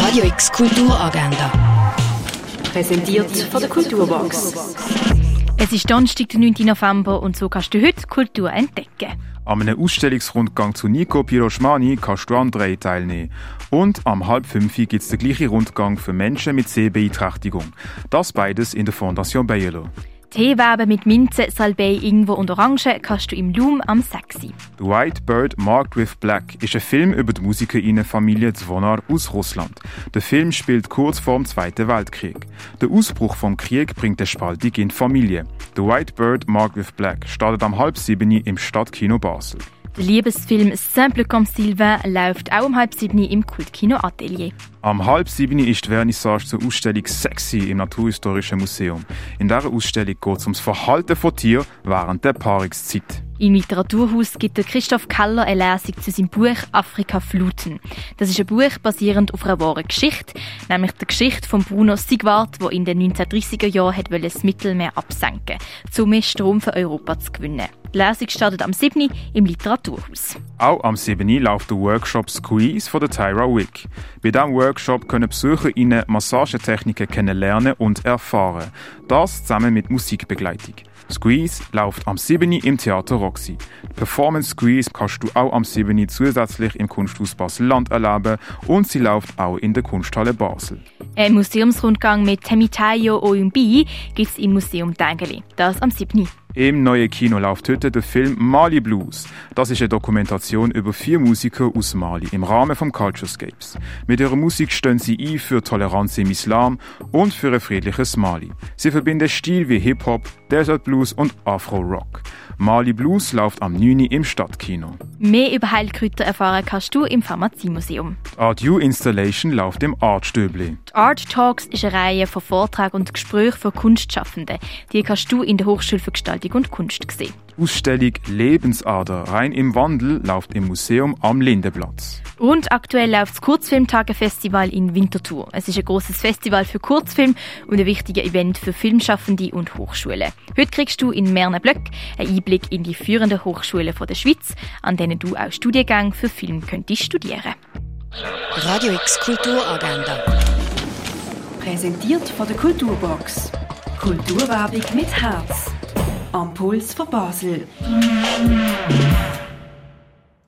Radio X Kulturagenda. Präsentiert von der Kulturbox. Es ist Donnerstag, der 9. November und so kannst du heute Kultur entdecken. An einem Ausstellungsrundgang zu Nico Piroschmani kannst du an drei teilnehmen. Und am halb fünf gibt es den gleichen Rundgang für Menschen mit Sehbeeinträchtigung. Das beides in der Fondation Bayerlo. Teewaben mit Minze, Salbei, Ingwer und Orange kannst du im Loom am Sexy. The White Bird Marked with Black ist ein Film über die Musikerinnenfamilie Zwonar aus Russland. Der Film spielt kurz vor dem Zweiten Weltkrieg. Der Ausbruch vom Krieg bringt eine Spaltung in die Familie. The White Bird Marked with Black startet am halb sieben im Stadtkino Basel. Der Liebesfilm Simple comme Sylvain läuft auch um halb sieben im Kultkino Atelier. Am halb sieben ist die Vernissage zur Ausstellung Sexy im Naturhistorischen Museum. In dieser Ausstellung geht es ums Verhalten von Tieren während der Paarungszeit. Im Literaturhaus gibt Christoph Keller eine Lesung zu seinem Buch Afrika Fluten. Das ist ein Buch basierend auf einer wahren Geschichte, nämlich der Geschichte von Bruno Sigwart, der in den 1930er Jahren das Mittelmeer absenken um mehr Strom für Europa zu gewinnen. Die Lesung startet am 7. im Literaturhaus. Auch am 7. läuft der Workshop Squeeze von der Tyra Wick. Bei diesem Workshop können BesucherInnen Massagetechniken kennenlernen und erfahren. Das zusammen mit Musikbegleitung. Squeeze läuft am 7. im Theater Roxy. Die Performance Squeeze kannst du auch am 7. zusätzlich im Kunsthaus Basel-Land erleben und sie läuft auch in der Kunsthalle Basel. Ein Museumsrundgang mit Temitayo Oyumbi gibt es im Museum Dengeli. Das am 7. Im neuen Kino läuft heute der Film Mali Blues. Das ist eine Dokumentation über vier Musiker aus Mali im Rahmen vom Culturescapes. Mit ihrer Musik stehen sie ein für Toleranz im Islam und für ein friedliches Mali. Sie verbinden Stil wie Hip-Hop, Desert Blues und Afro-Rock. Mali Blues läuft am 9. im Stadtkino. Mehr über Heilkräuter erfahren kannst du im Pharmaziemuseum. Die Art U Installation läuft im Artstöbli. Die Art Talks ist eine Reihe von Vorträgen und Gesprächen für Kunstschaffende. Die kannst du in der Hochschule für Gestaltung und Kunst sehen. Die Ausstellung Lebensader rein im Wandel läuft im Museum am Lindenplatz. Und aktuell läuft das Kurzfilmtage-Festival in Winterthur. Es ist ein großes Festival für Kurzfilm und ein wichtiger Event für Filmschaffende und Hochschulen. Heute kriegst du in mehreren Blöcken einen Einblick in die führenden Hochschulen der Schweiz, an denen du auch Studiengänge für Film könntest studieren. Radio X Kulturagenda. Präsentiert von der Kulturbox. Kulturwerbung mit Herz. Am Puls von Basel.